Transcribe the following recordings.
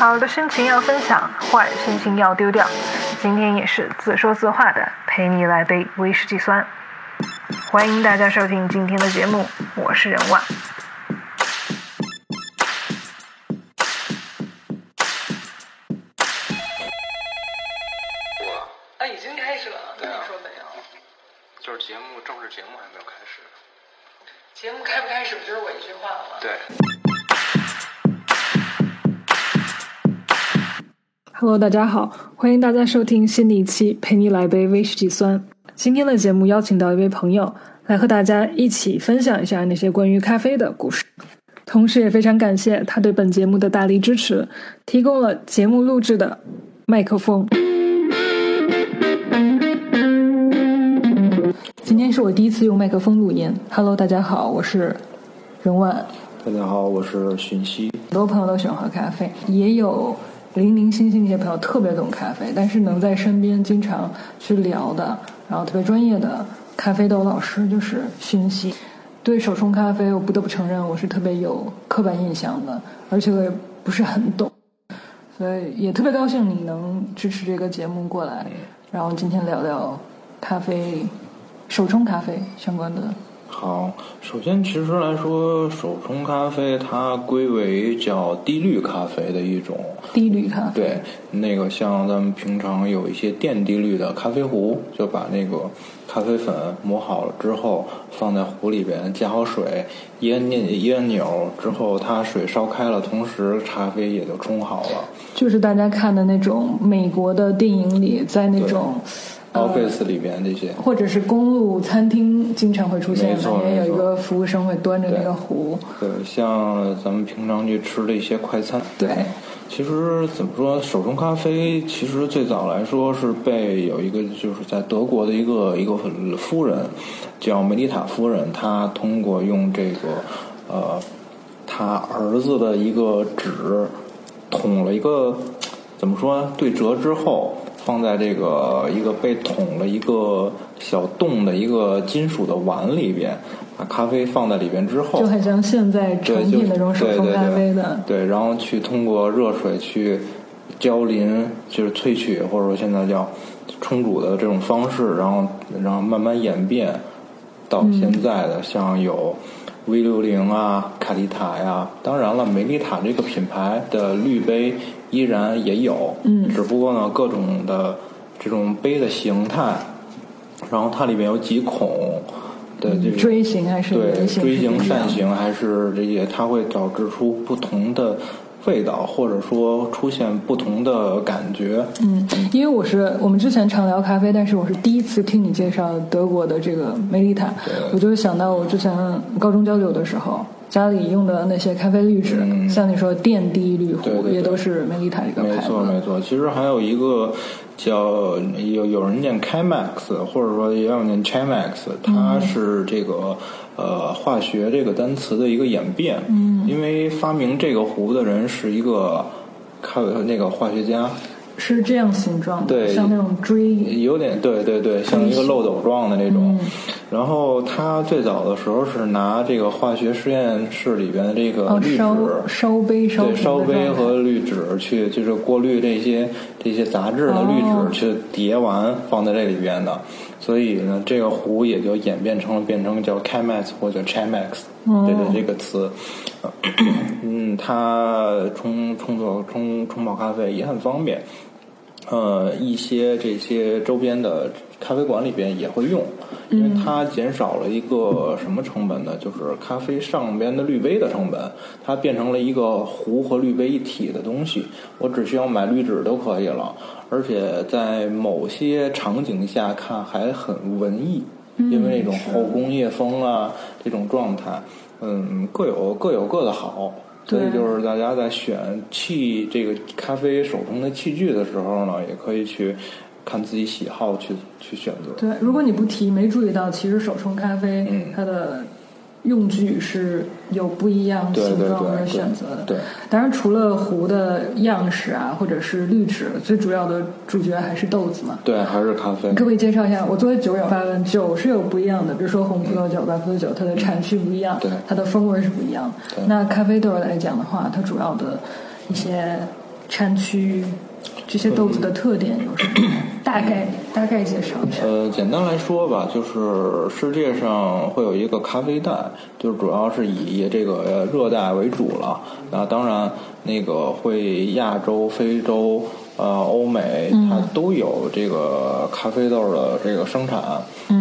好的心情要分享，坏心情要丢掉。今天也是自说自话的，陪你来杯威士忌酸。欢迎大家收听今天的节目，我是任万。啊，已经开始了。那你说怎样？就是节目正式节目还没有开始。节目开不开始不就是我一句话吗？对，Hello，大家好，欢迎大家收听新的一期《陪你来杯威士忌酸》。今天的节目邀请到一位朋友来和大家一起分享一下那些关于咖啡的故事，同时也非常感谢他对本节目的大力支持，提供了节目录制的麦克风。今天是我第一次用麦克风录音。Hello，大家好，我是任万。大家好，我是讯息。很多朋友都喜欢喝咖啡，也有零零星星一些朋友特别懂咖啡，但是能在身边经常去聊的，然后特别专业的咖啡豆老师就是讯息。对手冲咖啡，我不得不承认我是特别有刻板印象的，而且我也不是很懂，所以也特别高兴你能支持这个节目过来，然后今天聊聊咖啡、手冲咖啡相关的。好，首先其实来说，手冲咖啡它归为叫低滤咖啡的一种。低滤咖啡，对，那个像咱们平常有一些电低滤的咖啡壶，就把那个咖啡粉磨好了之后，放在壶里边，加好水，一按钮一按钮之后，它水烧开了，同时咖啡也就冲好了。就是大家看的那种美国的电影里，在那种呃 Office 里边这些，或者是公路餐厅经常会出现里面有一个服务生会端着那个壶。对，像咱们平常去吃的一些快餐，对，其实怎么说，手冲咖啡其实最早来说是被有一个就是在德国的一个一个夫人叫梅丽塔夫人，她通过用这个呃她儿子的一个纸捅了一个怎么说对折之后。放在这个一个被捅了一个小洞的一个金属的碗里边，把咖啡放在里边之后，就很像现在成品那种手冲咖啡的。对，然后去通过热水去浇淋，就是萃取或者说现在叫冲煮的这种方式，然后然后慢慢演变到现在的、像有 V 六零啊、卡丽塔呀，当然了，梅丽塔这个品牌的滤杯依然也有，嗯只不过呢，各种的这种杯的形态，然后它里面有几孔的这个锥形还是对？锥形、扇形还是这些，它会导致出不同的味道，或者说出现不同的感觉。嗯，因为我是我们之前常聊咖啡，但是我是第一次听你介绍德国的这个梅丽塔，我就想到我之前高中交流的时候，家里用的那些咖啡滤纸，嗯。像你说电滴滤壶，对对对。也都是美丽塔这个没牌子。没错没错，其实还有一个叫有有人念 Chemex，或者说也有念 Chemex，它是这个、呃化学这个单词的一个演变。嗯，因为发明这个壶的人是一个看那个化学家，是这样形状的，对。像那种锥。有点对对对，像一个漏斗状的那种。嗯然后他最早的时候是拿这个化学实验室里边的这个哦，滤纸，烧烧杯、烧对烧杯和滤纸去就是过滤这些这些杂质的滤哦纸去叠完放在这里边的，所以呢，这个壶也就演变成了变成叫 Chemex 或者 Chemex 哦这个这个词。呃嗯，它冲冲做冲冲泡咖啡也很方便。呃，一些这些周边的咖啡馆里边也会用，因为它减少了一个什么成本呢？就是咖啡上边的滤杯的成本，它变成了一个壶和滤杯一体的东西，我只需要买滤纸都可以了，而且在某些场景下看还很文艺，因为那种后工业风啊这种状态，嗯，各有各有各的好。所以对就是大家在选器这个咖啡手冲的器具的时候呢，也可以去看自己喜好去去选择。对，如果你不提，没注意到，其实手冲咖啡、嗯它的用具是有不一样形状的选择的。对，当然除了壶的样式啊，或者是滤纸，最主要的主角还是豆子嘛。对，还是咖啡可。不可以介绍一下？我作为酒友发问，酒是有不一样的，比如说红葡萄酒、白葡萄酒，它的产区不一样，对它的风味是不一样的对。那咖啡豆来讲的话，它主要的一些产区，这些豆子的特点有什么？大概大概介绍一下。呃，简单来说吧，就是世界上会有一个咖啡带，就是主要是以这个热带为主了。那当然，那个会亚洲、非洲。呃，欧美它都有这个咖啡豆的这个生产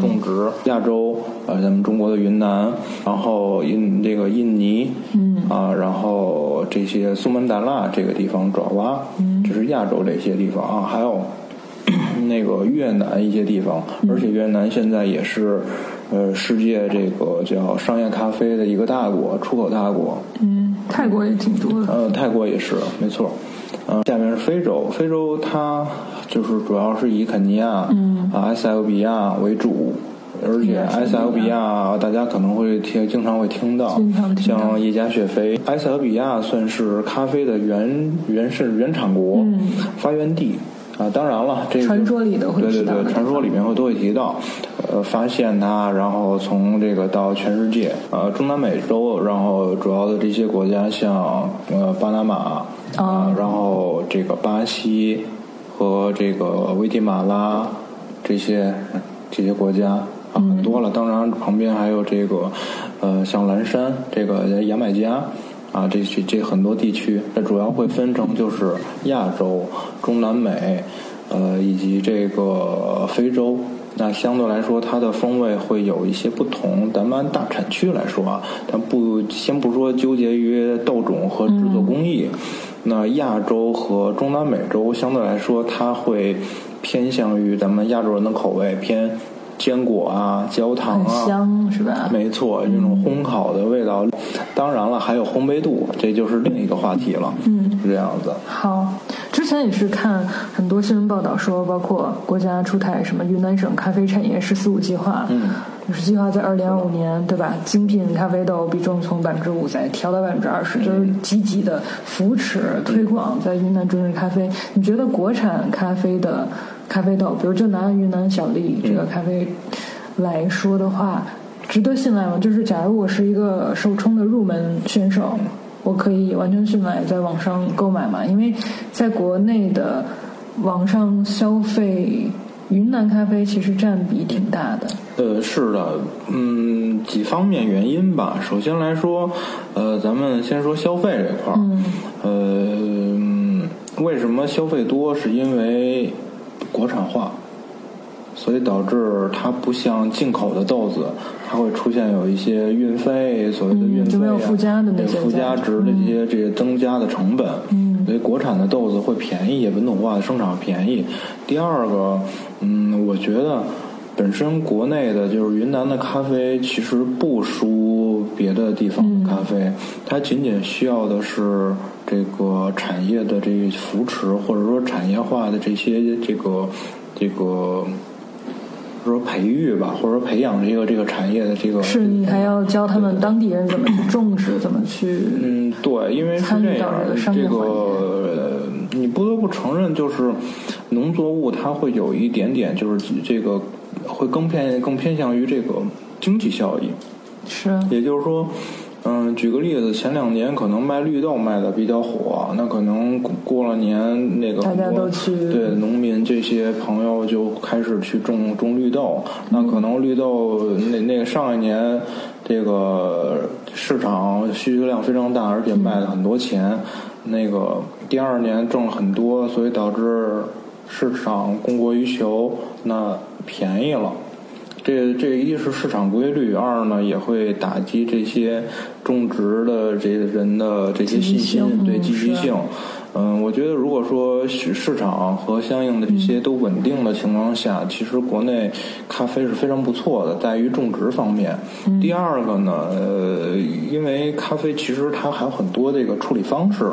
种植。亚洲，呃，咱们中国的云南，然后印这个印尼，嗯啊，然后这些苏门答腊这个地方，爪哇，这是亚洲这些地方啊，还有 那个越南一些地方，而且越南现在也是呃世界这个叫商业咖啡的一个大国，出口大国。嗯，泰国也挺多的。呃，泰国也是，没错。嗯，下面是非洲，非洲它就是主要是以肯尼亚、嗯啊埃塞俄比亚为主，而且埃塞俄比亚大家可能会听，经常会听到，像叶加雪菲。埃塞俄比亚算是咖啡的原原是原产国、发源地啊。当然了，这个传说里的会对对对，传说里面会都会提到，呃，发现它，然后从这个到全世界，呃，中南美洲，然后主要的这些国家，像呃巴拿马。啊，然后这个巴西和这个危地马拉这些这些国家啊很多了，当然旁边还有这个呃像蓝山这个牙买加啊这些这很多地区，这主要会分成就是亚洲、中南美呃以及这个非洲。那相对来说，它的风味会有一些不同。咱们按大产区来说啊，咱不先不说纠结于豆种和制作工艺。那亚洲和中南美洲相对来说，它会偏向于咱们亚洲人的口味，偏坚果啊、焦糖啊，香是吧？没错，这种烘烤的味道。当然了，还有烘焙度，这就是另一个话题了。嗯，是这样子。好。之前也是看很多新闻报道说，包括国家出台什么云南省咖啡产业“十四五”计划，嗯，就是计划在二零二五年，对吧？精品咖啡豆比重从百分之五再调到百分之二十，就是积极的扶持推广在云南种植咖啡。你觉得国产咖啡的咖啡豆，比如就拿云南小粒这个咖啡来说的话，值得信赖吗？就是假如我是一个受冲的入门选手。我可以完全信赖在网上购买嘛？因为在国内的网上消费云南咖啡其实占比挺大的。呃，是的，嗯，几方面原因吧。首先来说，呃，咱们先说消费这块儿。嗯。呃，为什么消费多？是因为国产化。所以导致它不像进口的豆子，它会出现有一些运费，所谓的运费啊，附加的那些附加值的这些这些增加的成本。嗯，所以国产的豆子会便宜，本土化的生产便宜。第二个，嗯，我觉得本身国内的就是云南的咖啡其实不输别的地方的咖啡，它仅仅需要的是这个产业的这个扶持，或者说产业化的这些这个这个。说培育吧，或者说培养这个这个产业的这个，是你还要教他们当地人怎么去种植，怎么去嗯，对，因为是这样，这个你不得不承认，就是农作物它会有一点点，就是这个会更偏更偏向于这个经济效益，是，也就是说。嗯，举个例子，前两年可能卖绿豆卖的比较火，那可能过了年，那个大家都去对农民这些朋友就开始去种种绿豆，那可能绿豆那那个上一年这个市场需求量非常大，而且卖了很多钱，那个第二年挣了很多，所以导致市场供过于求，那便宜了。这这一是市场规律，二呢也会打击这些种植的这些人的这些信心，对积极性。嗯，我觉得如果说市场和相应的这些都稳定的情况下，其实国内咖啡是非常不错的，在于种植方面。第二个呢，呃，因为咖啡其实它还有很多这个处理方式，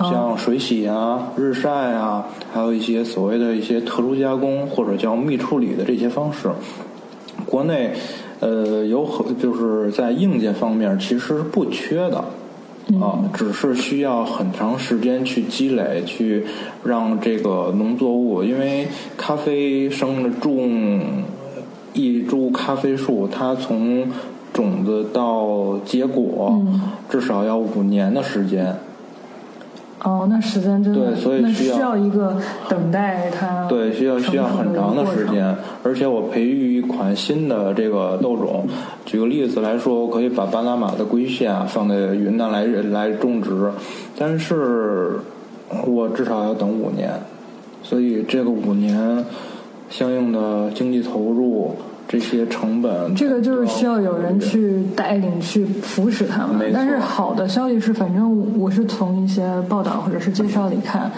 像水洗啊、日晒啊，还有一些所谓的一些特殊加工或者叫密处理的这些方式。国内，呃，有很就是在硬件方面其实是不缺的，啊，只是需要很长时间去积累，去让这个农作物，因为咖啡生的种一株咖啡树，它从种子到结果至少要五年的时间。哦，那时间真的，对所以那需要一个等待它对，需要需要很长的时间，而且我培育一款新的这个豆种。举个例子来说，我可以把巴拿马的龟夏放在云南来来种植，但是我至少要等五年，所以这个五年相应的经济投入。这些成本，这个就是需要有人去带领、去扶持他们。但是好的消息是，反正我是从一些报道或者是介绍里看，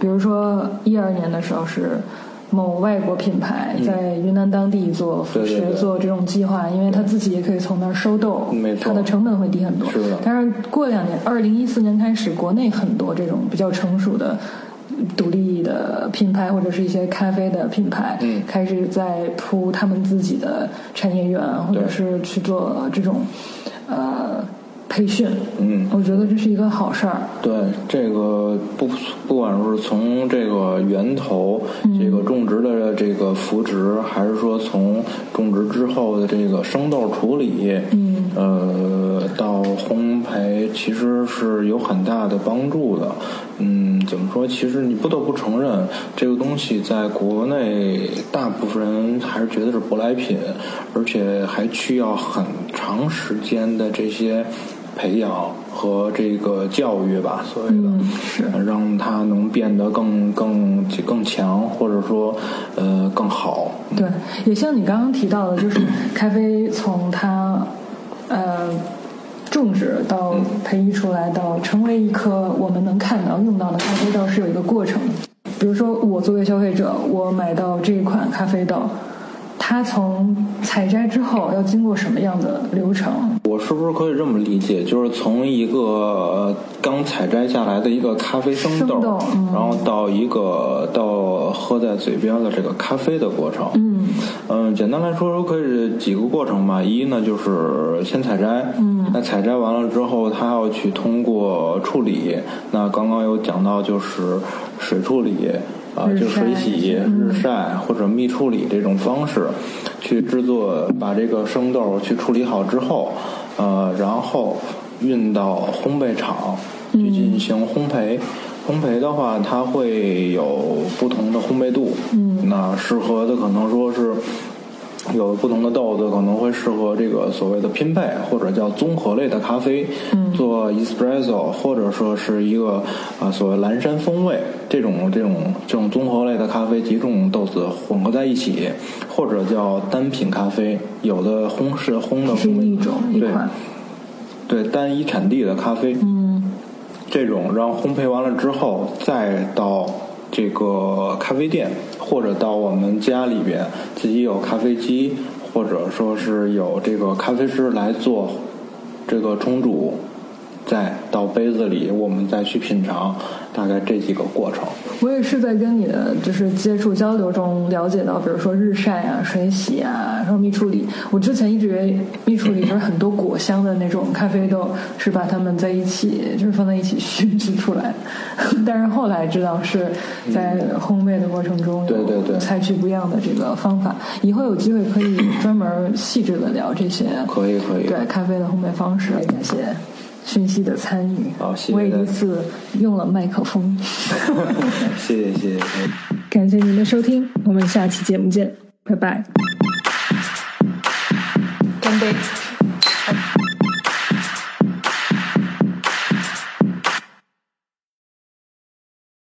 比如说一二年的时候是某外国品牌在云南当地做扶持、做这种计划，因为他自己也可以从那儿收豆没，错它的成本会低很多。是的但是过两年，二零一四年开始，国内很多这种比较成熟的。独立的品牌或者是一些咖啡的品牌，嗯开始在铺他们自己的产业园，或者是去做这种呃培训。嗯，我觉得这是一个好事儿。对这个不不管是从这个源头，这个种植的这个扶植，还是说从种植之后的这个生豆处理，嗯，呃，到烘焙，其实是有很大的帮助的。嗯，怎么说？其实你不得不承认，这个东西在国内大部分人还是觉得是舶来品，而且还需要很长时间的这些培养和这个教育吧，所谓的。嗯，是。让它能变得更更更强，或者说呃更好。对，也像你刚刚提到的，就是咖啡从它呃种植到培育出来，到成为一颗我们能看到用到的咖啡豆，是有一个过程。比如说，我作为消费者，我买到这一款咖啡豆，它从采摘之后要经过什么样的流程？我是不是可以这么理解？就是从一个呃刚采摘下来的一个咖啡生豆，生豆嗯然后到一个到喝在嘴边的这个咖啡的过程。嗯嗯，简单来说，可以几个过程吧。一呢，就是先采摘，嗯那采摘完了之后，它要去通过处理。那刚刚有讲到，就是水处理啊，就水洗、嗯日晒或者密处理这种方式，去制作，把这个生豆去处理好之后，呃，然后运到烘焙厂去进行烘焙。烘焙的话，它会有不同的烘焙度，嗯那适合的可能说是有不同的豆子可能会适合这个所谓的拼配或者叫综合类的咖啡，嗯。做 espresso 或者说是一个啊所谓蓝山风味这种这种这种综合类的咖啡几种豆子混合在一起，或者叫单品咖啡，有的烘是烘的是一种一对款，对单一产地的咖啡，嗯。这种，然后烘焙完了之后，再到这个咖啡店，或者到我们家里边自己有咖啡机，或者说是有这个咖啡师来做这个冲煮，再到杯子里，我们再去品尝，大概这几个过程。我也是在跟你的就是接触交流中了解到，比如说日晒啊、水洗啊，然后蜜处理。我之前一直以为蜜处理就是很多果香的那种咖啡豆，是把它们在一起，就是放在一起熏制出来。但是后来知道是在烘焙的过程中对对对采取不一样的这个方法。以后有机会可以专门细致的聊这些。可以可以，对咖啡的烘焙方式，感谢讯息的参与。好谢谢我也一次用了麦克风。谢谢谢谢谢谢。感谢您的收听，我们下期节目见，拜拜。干杯。